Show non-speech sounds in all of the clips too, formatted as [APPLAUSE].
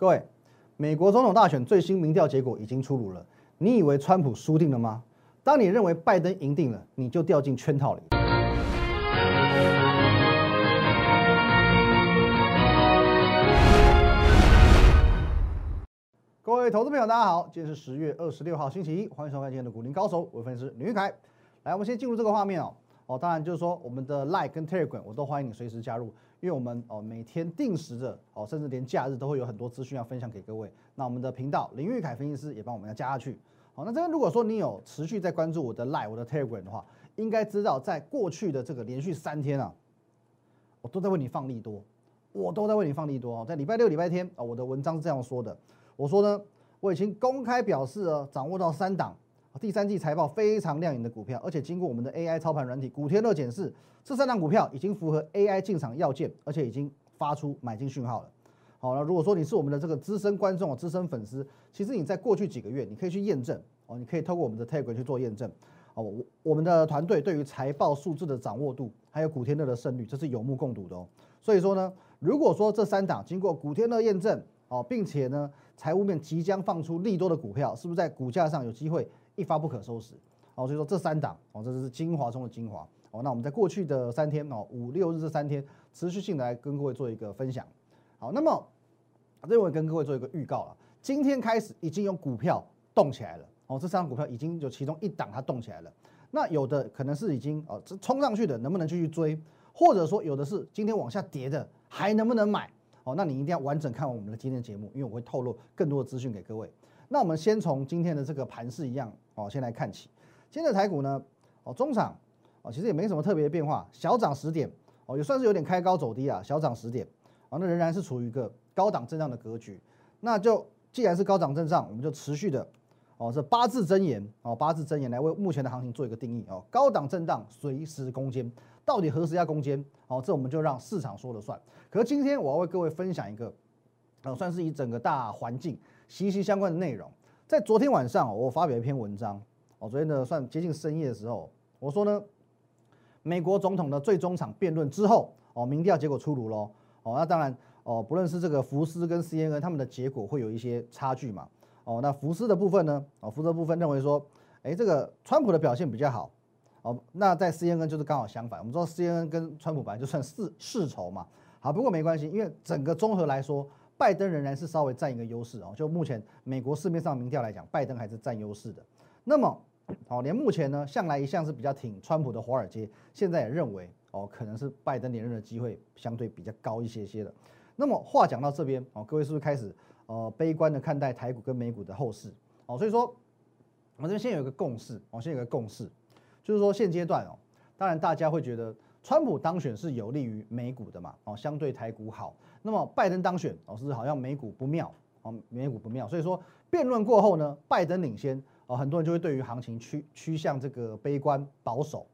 各位，美国总统大选最新民调结果已经出炉了，你以为川普输定了吗？当你认为拜登赢定了，你就掉进圈套里。各位投资朋友，大家好，今天是十月二十六号，星期一，欢迎收看今天的股林高手，我分析师吕玉凯。来，我们先进入这个画面哦。哦，当然就是说，我们的 Like 跟 Telegram 我都欢迎你随时加入，因为我们哦每天定时的哦，甚至连假日都会有很多资讯要分享给各位。那我们的频道林玉凯分析师也帮我们要加下去。好，那这边如果说你有持续在关注我的 live、我的 Telegram 的话，应该知道在过去的这个连续三天啊，我都在为你放利多，我都在为你放利多哦。在礼拜六、礼拜天啊，我的文章是这样说的，我说呢，我已经公开表示了，掌握到三档。第三季财报非常亮眼的股票，而且经过我们的 AI 操盘软体古天乐检视，这三档股票已经符合 AI 进场要件，而且已经发出买进讯号了。好了，如果说你是我们的这个资深观众、资深粉丝，其实你在过去几个月，你可以去验证哦，你可以透过我们的 Telegram 去做验证哦。我我们的团队对于财报数字的掌握度，还有古天乐的胜率，这是有目共睹的哦。所以说呢，如果说这三档经过古天乐验证哦，并且呢，财务面即将放出利多的股票，是不是在股价上有机会？一发不可收拾，哦，所以说这三档哦，这是精华中的精华哦。那我们在过去的三天哦，五六日这三天持续性的来跟各位做一个分享。好，那么这我跟各位做一个预告了，今天开始已经有股票动起来了哦，这三档股票已经有其中一档它动起来了。那有的可能是已经哦，这冲上去的能不能继续追？或者说有的是今天往下跌的还能不能买？哦，那你一定要完整看完我们的今天节目，因为我会透露更多的资讯给各位。那我们先从今天的这个盘势一样哦，先来看起。今天的台股呢，哦，中场哦，其实也没什么特别的变化，小涨十点哦，也算是有点开高走低啊，小涨十点哦，那仍然是处于一个高档震荡的格局。那就既然是高档震荡，我们就持续的哦，这八字真言哦，八字真言来为目前的行情做一个定义哦，高档震荡随时攻坚，到底何时要攻坚哦？这我们就让市场说了算。可是今天我要为各位分享一个，呃，算是以整个大环境。息息相关的内容，在昨天晚上我发表一篇文章，哦，昨天呢算接近深夜的时候，我说呢，美国总统的最终场辩论之后，哦，民调结果出炉喽，哦，那当然，哦，不论是这个福斯跟 CNN 他们的结果会有一些差距嘛，哦，那福斯的部分呢，哦，福斯部分认为说，哎，这个川普的表现比较好，哦，那在 CNN 就是刚好相反，我们知道 CNN 跟川普本来就算世世仇嘛，好，不过没关系，因为整个综合来说。拜登仍然是稍微占一个优势哦，就目前美国市面上民调来讲，拜登还是占优势的。那么，哦，连目前呢，向来一向是比较挺川普的华尔街，现在也认为哦，可能是拜登连任的机会相对比较高一些些的。那么话讲到这边哦，各位是不是开始呃悲观的看待台股跟美股的后市？哦，所以说我们这边先有一个共识，哦，先有个共识，就是说现阶段哦，当然大家会觉得。川普当选是有利于美股的嘛？哦，相对台股好。那么拜登当选哦，是好像美股不妙哦，美股不妙。所以说辩论过后呢，拜登领先哦，很多人就会对于行情趋趋向这个悲观保守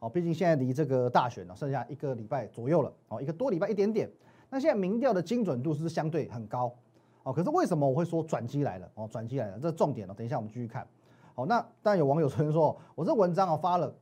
哦。毕竟现在离这个大选呢，剩下一个礼拜左右了哦，一个多礼拜一点点。那现在民调的精准度是相对很高哦。可是为什么我会说转机来了哦？转机来了，这重点哦。等一下我们继续看。好，那当然有网友 [LAUGHS] 曾经说，我这文章啊发了，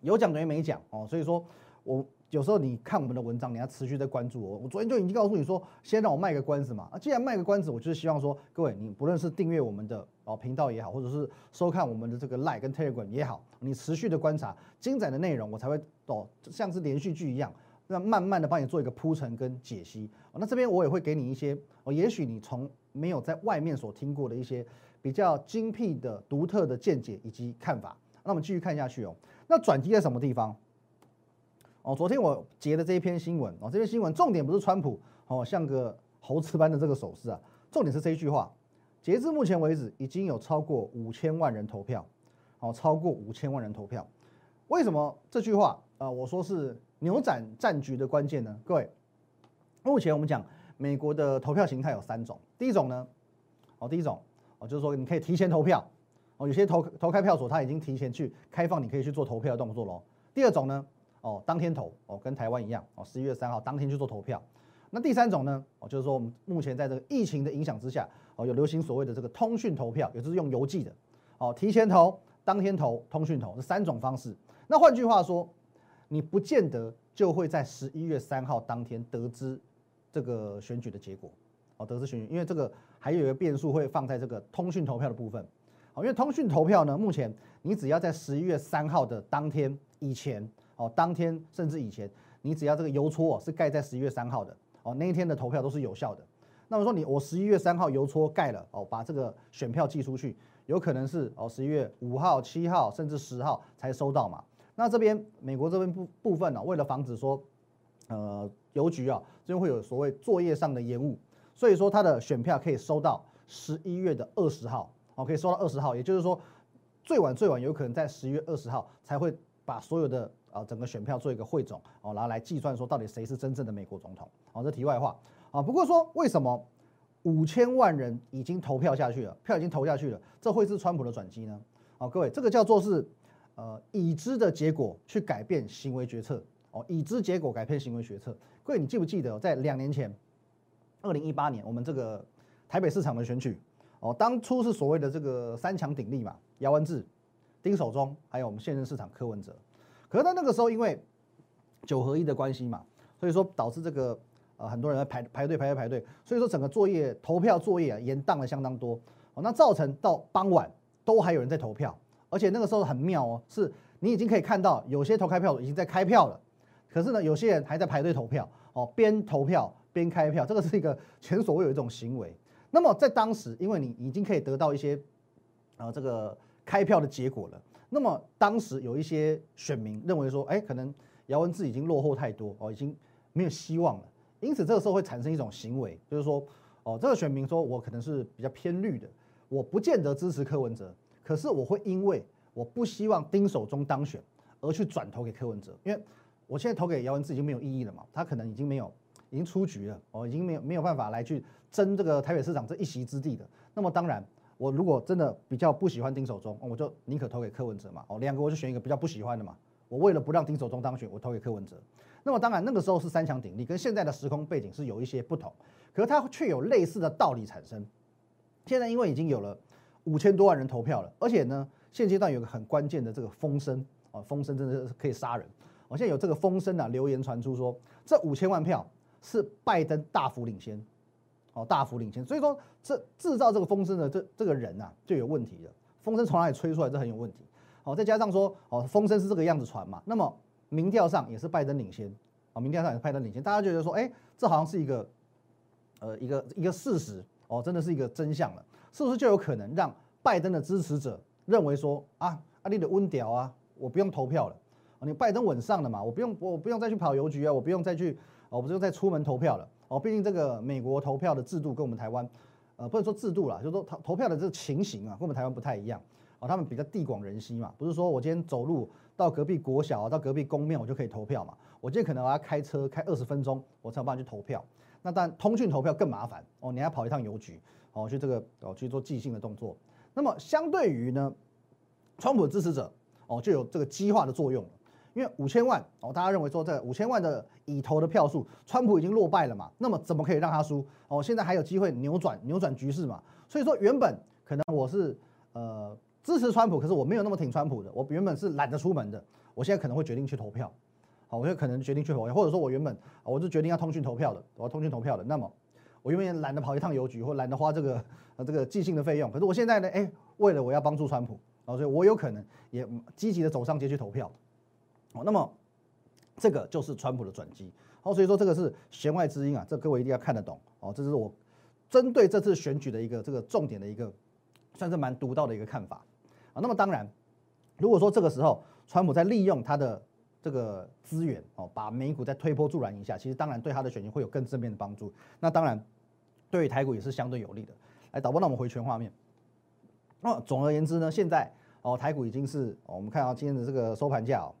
有奖等于没奖哦。所以说。我有时候你看我们的文章，你要持续在关注我。我昨天就已经告诉你说，先让我卖个关子嘛。啊，既然卖个关子，我就是希望说，各位你不论是订阅我们的哦频道也好，或者是收看我们的这个 Like 跟 Telegram 也好，你持续的观察精彩的内容，我才会哦像是连续剧一样，那慢慢的帮你做一个铺陈跟解析。那这边我也会给你一些哦，也许你从没有在外面所听过的一些比较精辟的独特的见解以及看法。那我们继续看下去哦。那转机在什么地方？哦，昨天我截的这一篇新闻哦，这篇新闻重点不是川普哦，像个猴子般的这个手势啊，重点是这一句话。截至目前为止，已经有超过五千万人投票，哦，超过五千万人投票。为什么这句话啊？我说是扭转战局的关键呢？各位，目前我们讲美国的投票形态有三种，第一种呢，哦，第一种哦，就是说你可以提前投票，哦，有些投投开票所他已经提前去开放，你可以去做投票的动作喽。第二种呢？哦，当天投哦，跟台湾一样哦，十一月三号当天去做投票。那第三种呢？哦，就是说我们目前在这个疫情的影响之下，哦，有流行所谓的这个通讯投票，也就是用邮寄的，哦，提前投、当天投、通讯投这三种方式。那换句话说，你不见得就会在十一月三号当天得知这个选举的结果。哦，得知选举，因为这个还有一个变数会放在这个通讯投票的部分。哦，因为通讯投票呢，目前你只要在十一月三号的当天以前，哦，当天甚至以前，你只要这个邮戳是盖在十一月三号的，哦，那一天的投票都是有效的。那么说你我十一月三号邮戳盖了，哦，把这个选票寄出去，有可能是哦十一月五号、七号甚至十号才收到嘛？那这边美国这边部部分呢，为了防止说，呃，邮局啊这边会有所谓作业上的延误，所以说它的选票可以收到十一月的二十号。哦，可以收到二十号，也就是说，最晚最晚有可能在十一月二十号才会把所有的啊整个选票做一个汇总，哦，然后来计算说到底谁是真正的美国总统。哦，这题外话啊。不过说为什么五千万人已经投票下去了，票已经投下去了，这会是川普的转机呢？哦，各位，这个叫做是呃已知的结果去改变行为决策。哦，已知结果改变行为决策。各位，你记不记得在两年前，二零一八年我们这个台北市场的选举？哦，当初是所谓的这个三强鼎立嘛，姚文智、丁守中，还有我们现任市长柯文哲。可是在那个时候，因为九合一的关系嘛，所以说导致这个呃很多人排排队排队排队，所以说整个作业投票作业啊延宕了相当多。哦，那造成到傍晚都还有人在投票，而且那个时候很妙哦，是你已经可以看到有些投开票已经在开票了，可是呢有些人还在排队投票。哦，边投票边开票，这个是一个 [LAUGHS] 前所未有一种行为。那么在当时，因为你已经可以得到一些，呃，这个开票的结果了。那么当时有一些选民认为说，哎，可能姚文智已经落后太多哦，已经没有希望了。因此这个时候会产生一种行为，就是说，哦，这个选民说我可能是比较偏绿的，我不见得支持柯文哲，可是我会因为我不希望丁守中当选而去转投给柯文哲，因为我现在投给姚文智已经没有意义了嘛，他可能已经没有。已经出局了，哦，已经没有没有办法来去争这个台北市长这一席之地的。那么当然，我如果真的比较不喜欢丁守中，我就宁可投给柯文哲嘛。哦，两个我就选一个比较不喜欢的嘛。我为了不让丁守中当选，我投给柯文哲。那么当然，那个时候是三强鼎立，跟现在的时空背景是有一些不同，可是它却有类似的道理产生。现在因为已经有了五千多万人投票了，而且呢，现阶段有个很关键的这个风声，哦，风声真的是可以杀人。我现在有这个风声啊，流言传出说这五千万票。是拜登大幅领先，哦，大幅领先，所以说这制造这个风声的这这个人呐就有问题了。风声从哪里吹出来，这很有问题。哦，再加上说，哦，风声是这个样子传嘛，那么民调上也是拜登领先，哦，民调上也是拜登领先，大家觉得说，哎，这好像是一个，呃，一个一个事实，哦，真的是一个真相了，是不是就有可能让拜登的支持者认为说，啊，阿里的温屌啊，我不用投票了，你拜登稳上了嘛，我不用我不用再去跑邮局啊，我不用再去。哦，不用再出门投票了哦，毕竟这个美国投票的制度跟我们台湾，呃，不能说制度啦，就是说投投票的这个情形啊，跟我们台湾不太一样哦。他们比较地广人稀嘛，不是说我今天走路到隔壁国小，到隔壁公庙我就可以投票嘛。我今天可能我要开车开二十分钟，我才有办法去投票。那但通讯投票更麻烦哦，你还跑一趟邮局哦，去这个哦去做寄信的动作。那么相对于呢，川普支持者哦就有这个激化的作用。因为五千万哦，大家认为说这五千万的已投的票数，川普已经落败了嘛？那么怎么可以让他输？哦，现在还有机会扭转扭转局势嘛？所以说原本可能我是呃支持川普，可是我没有那么挺川普的，我原本是懒得出门的，我现在可能会决定去投票。好，我就可能决定去投票，或者说我原本我就决定要通讯投票的，我要通讯投票的。那么我原本懒得跑一趟邮局，或懒得花这个呃这个寄信的费用，可是我现在呢，哎，为了我要帮助川普，啊，所以我有可能也积极的走上街去投票。哦，那么这个就是川普的转机，哦，所以说这个是弦外之音啊，这各位一定要看得懂哦。这是我针对这次选举的一个这个重点的一个，算是蛮独到的一个看法啊。那么当然，如果说这个时候川普在利用他的这个资源哦，把美股再推波助澜一下，其实当然对他的选情会有更正面的帮助。那当然对于台股也是相对有利的。来，导播，那我们回全画面。那总而言之呢，现在哦，台股已经是我们看到今天的这个收盘价哦。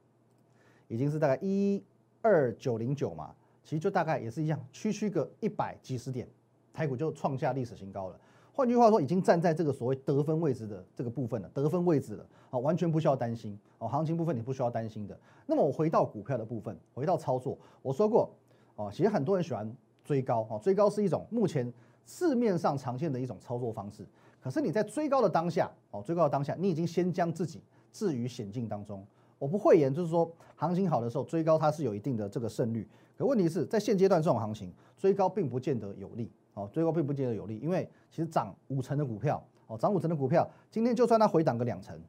已经是大概一二九零九嘛，其实就大概也是一样，区区个一百几十点，台股就创下历史新高了。换句话说，已经站在这个所谓得分位置的这个部分了，得分位置了啊，完全不需要担心哦。行情部分你不需要担心的。那么我回到股票的部分，回到操作，我说过哦，其实很多人喜欢追高哦，追高是一种目前市面上常见的一种操作方式。可是你在追高的当下哦，追高的当下，你已经先将自己置于险境当中。我不讳言，就是说行情好的时候追高它是有一定的这个胜率，可问题是在现阶段这种行情追高并不见得有利哦，追高并不见得有利，因为其实涨五成的股票，哦，涨五成的股票，今天就算它回档个两成，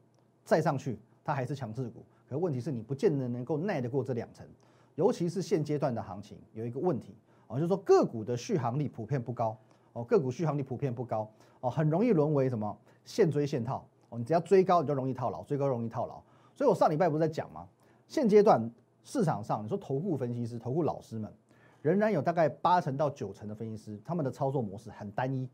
再上去，它还是强势股。可问题是你不见得能够耐得过这两成，尤其是现阶段的行情有一个问题，哦，就是说个股的续航力普遍不高，哦，个股续航力普遍不高，哦，很容易沦为什么现追现套，哦，你只要追高你就容易套牢，追高容易套牢。所以我上礼拜不是在讲吗？现阶段市场上，你说投顾分析师、投顾老师们。仍然有大概八成到九成的分析师，他们的操作模式很单一，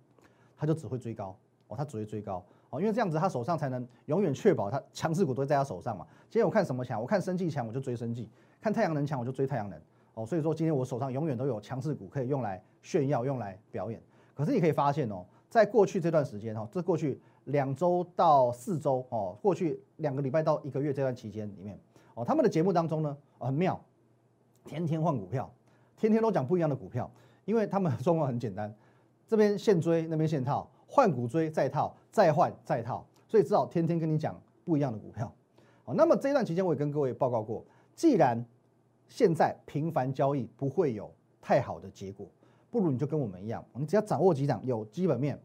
他就只会追高哦，他只会追高哦，因为这样子他手上才能永远确保他强势股都在他手上嘛。今天我看什么强，我看生技强我就追生技，看太阳能强我就追太阳能哦，所以说今天我手上永远都有强势股可以用来炫耀、用来表演。可是你可以发现哦，在过去这段时间哦，这过去两周到四周哦，过去两个礼拜到一个月这段期间里面哦，他们的节目当中呢很妙，天天换股票。天天都讲不一样的股票，因为他们状况很简单，[LAUGHS] 这边现追，那边现套，换股追再套，再换再套，所以只好天天跟你讲不一样的股票。好，那么这一段期间我也跟各位报告过，既然现在频繁交易不会有太好的结果，不如你就跟我们一样，你只要掌握几档有基本面、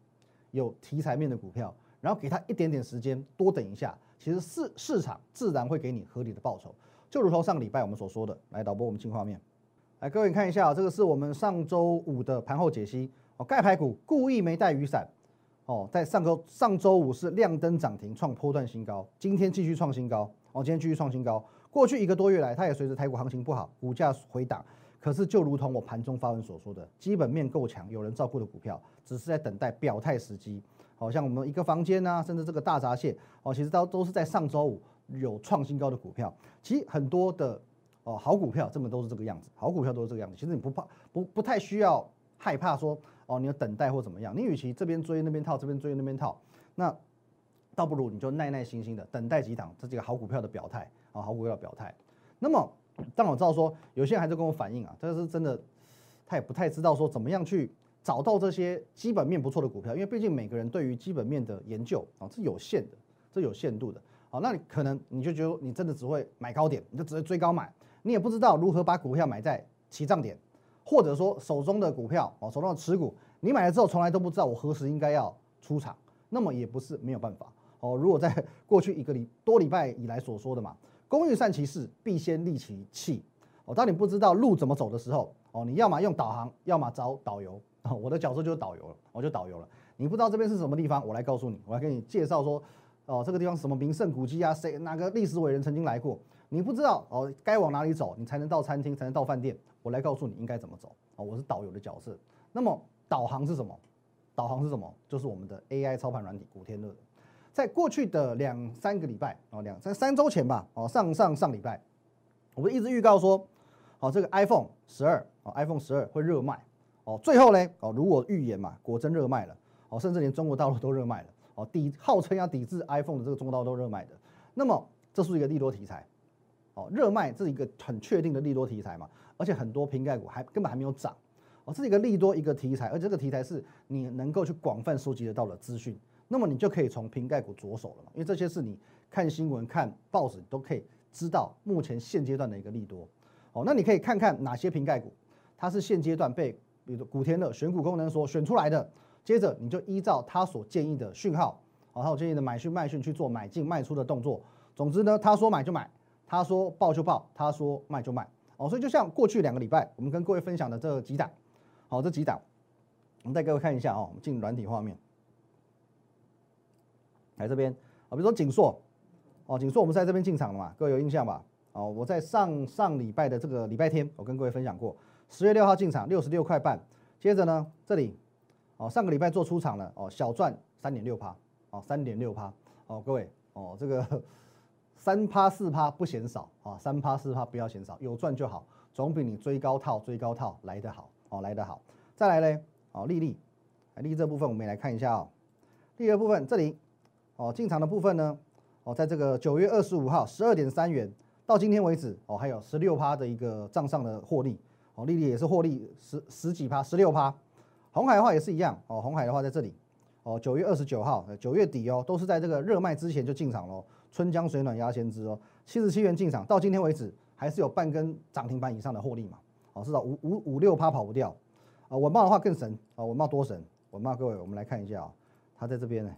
有题材面的股票，然后给他一点点时间，多等一下，其实市市场自然会给你合理的报酬。就如同上个礼拜我们所说的，来导播我们进画面。来，各位看一下，这个是我们上周五的盘后解析哦。盖牌股故意没带雨伞哦，在上周上周五是亮灯涨停，创波段新高，今天继续创新高哦，今天继续创新高。过去一个多月来，它也随着台股行情不好，股价回档。可是就如同我盘中发文所说的，基本面够强，有人照顾的股票，只是在等待表态时机。好像我们一个房间呐，甚至这个大闸蟹哦，其实都都是在上周五有创新高的股票。其实很多的。哦，好股票这么都是这个样子，好股票都是这个样子。其实你不怕，不不太需要害怕说哦，你要等待或怎么样。你与其这边追那边套，这边追那边套，那倒不如你就耐耐心心的等待几档这几个好股票的表态啊，好股票的表态。那么，当我知道说有些人还在跟我反映啊，这是真的，他也不太知道说怎么样去找到这些基本面不错的股票，因为毕竟每个人对于基本面的研究啊是有限的，是有限度的。好，那你可能你就觉得你真的只会买高点，你就只会追高买。你也不知道如何把股票买在起涨点，或者说手中的股票哦，手中的持股，你买了之后从来都不知道我何时应该要出场，那么也不是没有办法哦。如果在过去一个礼多礼拜以来所说的嘛，工欲善其事，必先利其器哦。当你不知道路怎么走的时候哦，你要么用导航，要么找导游哦。[LAUGHS] 我的角色就是导游了，我就导游了。你不知道这边是什么地方，我来告诉你，我来给你介绍说哦，这个地方什么名胜古迹啊，谁哪个历史伟人曾经来过。你不知道哦，该往哪里走，你才能到餐厅，才能到饭店。我来告诉你应该怎么走哦，我是导游的角色。那么导航是什么？导航是什么？就是我们的 AI 操盘软体古天乐。在过去的两三个礼拜哦，两在三周前吧哦，上上上礼拜，我们一直预告说，哦这个 iPhone 十二哦 iPhone 十二会热卖哦，最后呢哦如果预言嘛，果真热卖了哦，甚至连中国大陆都热卖了哦，抵号称要抵制 iPhone 的这个中国大陆都热卖的。那么这是一个利多题材。哦，热卖这是一个很确定的利多题材嘛，而且很多瓶盖股还根本还没有涨，哦，这是一个利多一个题材，而这个题材是你能够去广泛收集得到的资讯，那么你就可以从瓶盖股着手了嘛，因为这些是你看新闻、看报纸都可以知道目前现阶段的一个利多，哦，那你可以看看哪些瓶盖股它是现阶段被比如古天乐选股功能所选出来的，接着你就依照他所建议的讯号，哦，他所建议的买讯卖讯去做买进卖出的动作，总之呢，他说买就买。他说报就报，他说卖就卖，哦，所以就像过去两个礼拜我们跟各位分享的这几档，好，这几档，我们带各位看一下哦，我们进软体画面，来这边啊，比如说锦硕，哦，锦硕我们在这边进场了嘛，各位有印象吧？哦，我在上上礼拜的这个礼拜天，我跟各位分享过，十月六号进场六十六块半，接着呢这里，哦，上个礼拜做出场了，哦，小赚三点六趴，哦，三点六趴，哦，各位，哦，这个。[LAUGHS] 三趴四趴不嫌少啊，三趴四趴不要嫌少，有赚就好，总比你追高套追高套来得好哦，来得好。再来嘞，哦，利率利，利这部分我们也来看一下哦。利的部分这里，哦，进场的部分呢，哦，在这个九月二十五号十二点三元到今天为止，哦，还有十六趴的一个账上的获利，哦，利利也是获利十十几趴，十六趴。红海的话也是一样，哦，红海的话在这里，哦，九月二十九号，九月底哦，都是在这个热卖之前就进场喽。春江水暖鸭先知哦，七十七元进场，到今天为止还是有半根涨停板以上的获利嘛？哦，至少五五五六趴跑不掉啊，文茂的话更神啊，文茂多神，文茂各位，我们来看一下啊，他在这边呢，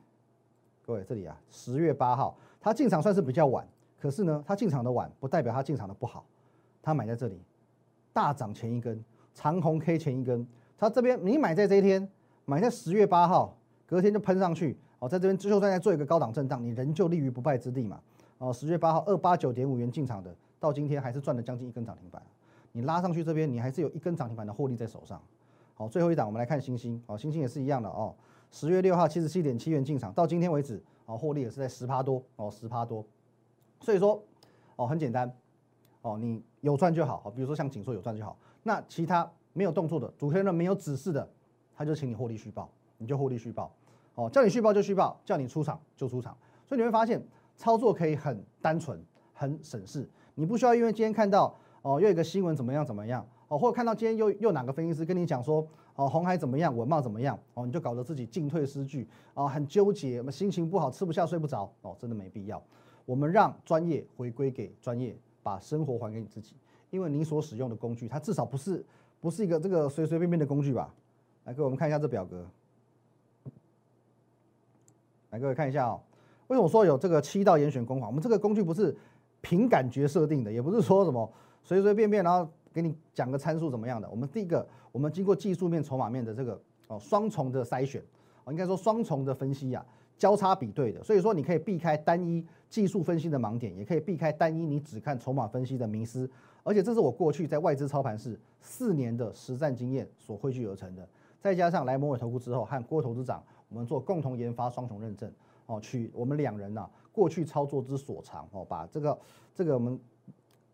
各位这里啊，十月八号，他进场算是比较晚，可是呢，他进场的晚不代表他进场的不好，他买在这里，大涨前一根长红 K 前一根，它这边你买在这一天，买在十月八号，隔天就喷上去，哦，在这边就算在做一个高档震荡，你仍旧立于不败之地嘛，哦，十月八号二八九点五元进场的，到今天还是赚了将近一根涨停板，你拉上去这边，你还是有一根涨停板的获利在手上。好，最后一档我们来看星星，哦，星星也是一样的哦。十月六号七十七点七元进场，到今天为止，哦，获利也是在十趴多，哦，十趴多。所以说，哦，很简单，哦，你有赚就好，哦，比如说像锦硕有赚就好。那其他没有动作的，主持人没有指示的，他就请你获利续报，你就获利续报，哦，叫你续报就续报，叫你出场就出场。所以你会发现，操作可以很单纯，很省事，你不需要因为今天看到哦，又一个新闻怎么样怎么样。哦，或者看到今天又又哪个分析师跟你讲说，哦，红海怎么样，文茂怎么样，哦，你就搞得自己进退失据，啊，很纠结，心情不好，吃不下睡不着，哦，真的没必要。我们让专业回归给专业，把生活还给你自己，因为你所使用的工具，它至少不是不是一个这个随随便便的工具吧？来，各位我们看一下这表格，来各位看一下哦，为什么说有这个七道严选工法？我们这个工具不是凭感觉设定的，也不是说什么随随便便然后。给你讲个参数怎么样的？我们第一个，我们经过技术面、筹码面的这个哦双重的筛选，哦应该说双重的分析呀，交叉比对的，所以说你可以避开单一技术分析的盲点，也可以避开单一你只看筹码分析的迷失，而且这是我过去在外资操盘室四年的实战经验所汇聚而成的，再加上来摩尔投顾之后和郭投资长我们做共同研发双重认证，哦取我们两人呐过去操作之所长哦，把这个这个我们。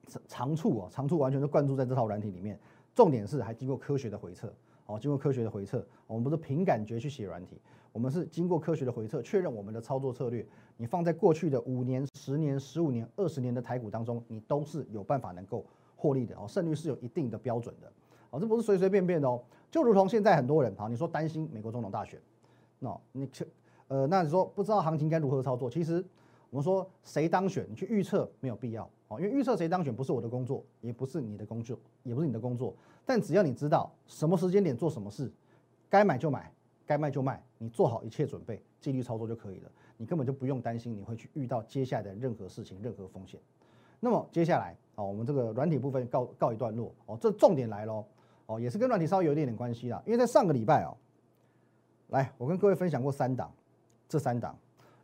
长长处啊，长处完全都灌注在这套软体里面。重点是还经过科学的回测，哦，经过科学的回测，我们不是凭感觉去写软体，我们是经过科学的回测，确认我们的操作策略，你放在过去的五年、十年、十五年、二十年的台股当中，你都是有办法能够获利的哦，胜率是有一定的标准的，哦，这不是随随便便的哦。就如同现在很多人啊，你说担心美国总统大选，那你去，呃，那你说不知道行情该如何操作，其实。我们说谁当选，你去预测没有必要哦，因为预测谁当选不是我的工作，也不是你的工作，也不是你的工作。但只要你知道什么时间点做什么事，该买就买，该卖就卖，你做好一切准备，纪律操作就可以了。你根本就不用担心你会去遇到接下来的任何事情、任何风险。那么接下来啊，我们这个软体部分告告一段落哦，这重点来喽哦，也是跟软体稍微有一点点关系啦。因为在上个礼拜哦，来我跟各位分享过三档，这三档。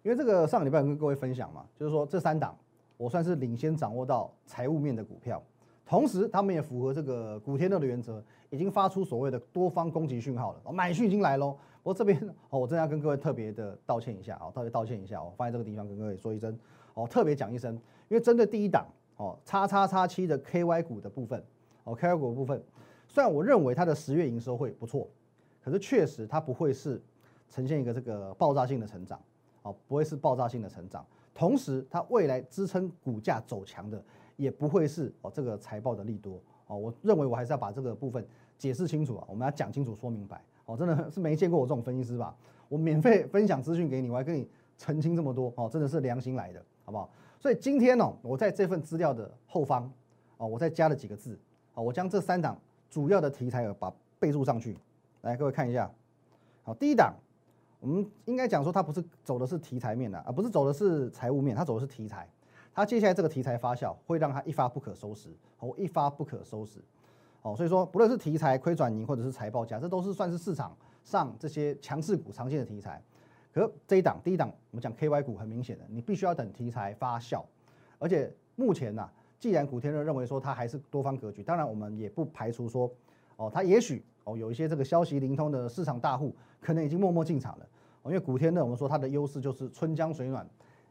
因为这个上个礼拜跟各位分享嘛，就是说这三档我算是领先掌握到财务面的股票，同时他们也符合这个古天乐的原则，已经发出所谓的多方攻击讯号了，买讯已经来喽。不过这边哦，我真的要跟各位特别的道歉一下哦，特别道歉一下哦，放在这个地方跟各位说一声哦，特别讲一声，因为针对第一档哦，叉叉叉七的 KY 股的部分哦，KY 股的部分，虽然我认为它的十月营收会不错，可是确实它不会是呈现一个这个爆炸性的成长。哦，不会是爆炸性的成长，同时它未来支撑股价走强的，也不会是哦这个财报的利多哦。我认为我还是要把这个部分解释清楚啊，我们要讲清楚说明白哦。真的是没见过我这种分析师吧？我免费分享资讯给你，我还跟你澄清这么多哦，真的是良心来的，好不好？所以今天呢，我在这份资料的后方哦，我再加了几个字啊，我将这三档主要的题材把备注上去，来各位看一下，好，第一档。我们应该讲说，它不是走的是题材面的，而不是走的是财务面，它走的是题材。它接下来这个题材发酵，会让它一发不可收拾，哦，一发不可收拾，哦，所以说不论是题材亏转盈，或者是财报价，这都是算是市场上这些强势股常见的题材。可这一档第一档，我们讲 KY 股，很明显的，你必须要等题材发酵。而且目前呢，既然古天乐认为说它还是多方格局，当然我们也不排除说，哦，它也许哦有一些这个消息灵通的市场大户，可能已经默默进场了。因为古天乐，我们说它的优势就是春江水暖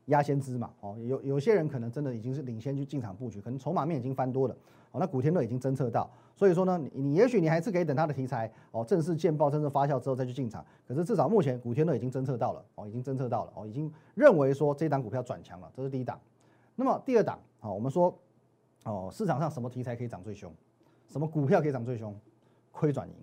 压先知嘛。哦，有有些人可能真的已经是领先去进场布局，可能筹码面已经翻多了。哦，那古天乐已经侦测到，所以说呢，你你也许你还是可以等它的题材哦正式见报、正式发酵之后再去进场。可是至少目前古天乐已经侦测到了，哦，已经侦测到了，哦，已经认为说这档股票转强了，这是第一档。那么第二档，哦，我们说，哦，市场上什么题材可以涨最凶？什么股票可以涨最凶？亏转盈，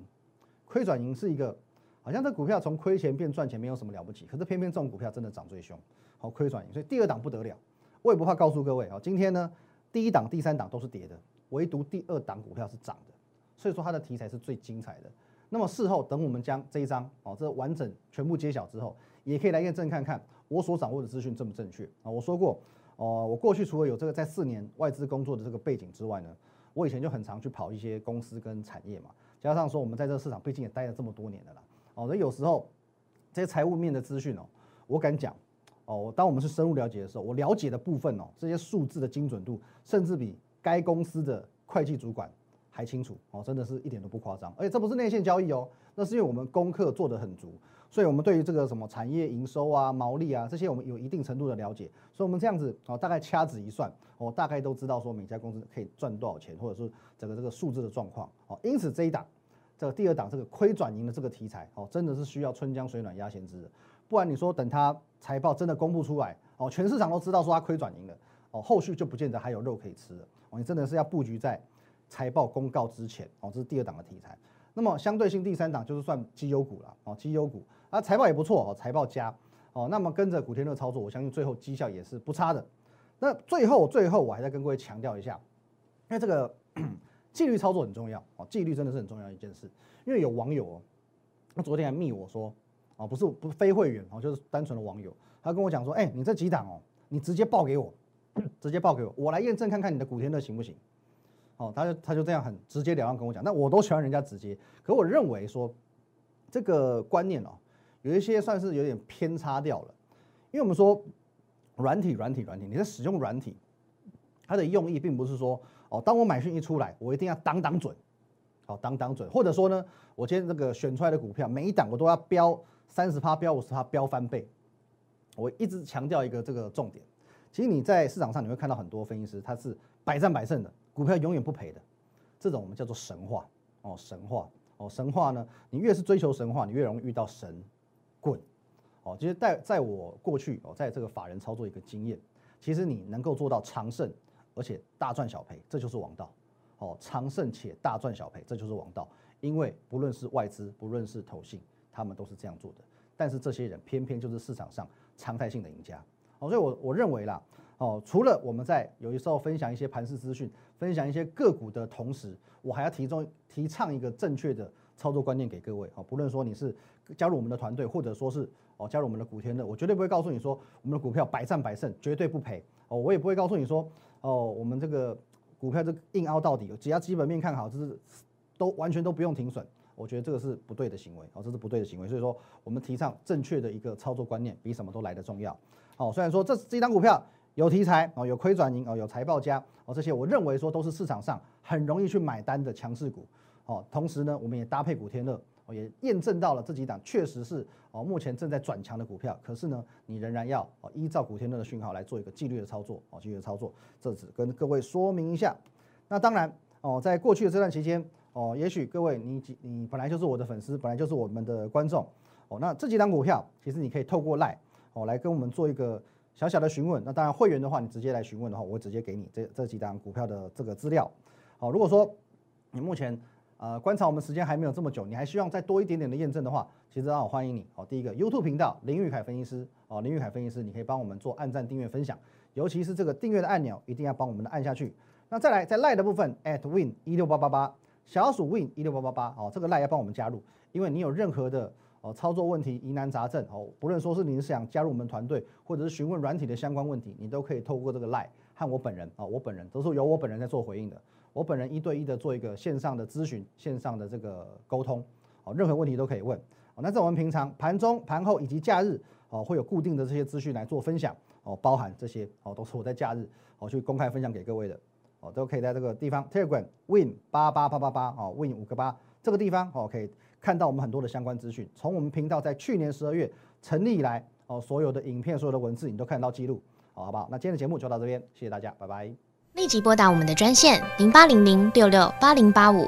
亏转盈是一个。好像这股票从亏钱变赚钱没有什么了不起，可是偏偏这种股票真的涨最凶，好亏转盈，所以第二档不得了。我也不怕告诉各位啊，今天呢第一档、第三档都是跌的，唯独第二档股票是涨的，所以说它的题材是最精彩的。那么事后等我们将这一张哦这完整全部揭晓之后，也可以来验证看看我所掌握的资讯正不正确啊。我说过哦，我过去除了有这个在四年外资工作的这个背景之外呢，我以前就很常去跑一些公司跟产业嘛，加上说我们在这个市场毕竟也待了这么多年了啦，哦，所以有时候这些财务面的资讯哦，我敢讲哦，当我们是深入了解的时候，我了解的部分哦，这些数字的精准度甚至比该公司的会计主管。还清楚哦，真的是一点都不夸张，而且这不是内线交易哦，那是因为我们功课做得很足，所以我们对于这个什么产业营收啊、毛利啊这些，我们有一定程度的了解，所以我们这样子哦，大概掐指一算，哦，大概都知道说每家公司可以赚多少钱，或者是整个这个数字的状况哦。因此这一档，这个第二档这个亏转盈的这个题材哦，真的是需要春江水暖鸭先知的，不然你说等它财报真的公布出来哦，全市场都知道说它亏转盈了哦，后续就不见得还有肉可以吃了哦，你真的是要布局在。财报公告之前，哦，这是第二档的题材。那么相对性第三档就是算绩优股了，哦，绩优股啊，财报也不错哦，财报佳哦。那么跟着古天乐操作，我相信最后绩效也是不差的。那最后最后我还在跟各位强调一下，因为这个 [CLEARS THROAT] 纪律操作很重要哦，纪律真的是很重要一件事。因为有网友哦，他昨天还密我说，哦，不是不非会员哦，就是单纯的网友，他跟我讲说，哎，你这几档哦，你直接报给我，[CLEARS THROAT] 直接报给我，我来验证看看你的古天乐行不行。哦，他就他就这样很直截了当跟我讲，那我都喜欢人家直接，可我认为说这个观念哦，有一些算是有点偏差掉了，因为我们说软体软体软体，你在使用软体，它的用意并不是说哦，当我买讯一出来，我一定要当当准，好当当准，或者说呢，我今天这个选出来的股票每一档我都要标三十趴标五十趴标翻倍，我一直强调一个这个重点，其实你在市场上你会看到很多分析师他是百战百胜的。股票永远不赔的，这种我们叫做神话哦，神话哦，神话呢，你越是追求神话，你越容易遇到神棍哦。其实，在在我过去哦，在这个法人操作一个经验，其实你能够做到长胜，而且大赚小赔，这就是王道哦。长胜且大赚小赔，这就是王道。因为不论是外资，不论是投信，他们都是这样做的。但是这些人偏偏就是市场上常态性的赢家哦。所以我我认为啦。哦，除了我们在有的时候分享一些盘势资讯，分享一些个股的同时，我还要提中提倡一个正确的操作观念给各位。哦，不论说你是加入我们的团队，或者说是哦加入我们的股天乐，我绝对不会告诉你说我们的股票百战百胜，绝对不赔。哦，我也不会告诉你说哦我们这个股票这硬凹到底，只要基本面看好，就是都完全都不用停损。我觉得这个是不对的行为。哦，这是不对的行为。所以说，我们提倡正确的一个操作观念，比什么都来得重要。哦，虽然说这这一张股票。有题材哦，有亏转盈哦，有财报加哦，这些我认为说都是市场上很容易去买单的强势股哦。同时呢，我们也搭配古天乐哦，也验证到了这几档确实是哦目前正在转强的股票。可是呢，你仍然要哦依照古天乐的讯号来做一个纪律的操作哦，纪律的操作。这只跟各位说明一下。那当然哦，在过去的这段期间哦，也许各位你你本来就是我的粉丝，本来就是我们的观众哦。那这几档股票其实你可以透过赖哦来跟我们做一个。小小的询问，那当然会员的话，你直接来询问的话，我会直接给你这这几档股票的这个资料。好，如果说你目前呃观察我们时间还没有这么久，你还希望再多一点点的验证的话，其实让我欢迎你。好，第一个 YouTube 频道林玉凯分析师，哦，林玉凯分析师，你可以帮我们做按赞、订阅、分享，尤其是这个订阅的按钮，一定要帮我们的按下去。那再来在赖的部分，at win 一六八八八，小鼠 win 一六八八八，哦，这个赖要帮我们加入，因为你有任何的。哦，操作问题疑难杂症哦，不论说是你是想加入我们团队，或者是询问软体的相关问题，你都可以透过这个赖和我本人啊，我本人都是由我本人在做回应的，我本人一对一的做一个线上的咨询，线上的这个沟通，哦，任何问题都可以问。哦，那在我们平常盘中、盘后以及假日哦，会有固定的这些资讯来做分享哦，包含这些哦，都是我在假日哦去公开分享给各位的哦，都可以在这个地方 Telegram Win 八八八八八哦，Win 五个八这个地方哦可以。看到我们很多的相关资讯，从我们频道在去年十二月成立以来，哦，所有的影片、所有的文字，你都看得到记录，好，好不好？那今天的节目就到这边，谢谢大家，拜拜。立即拨打我们的专线零八零零六六八零八五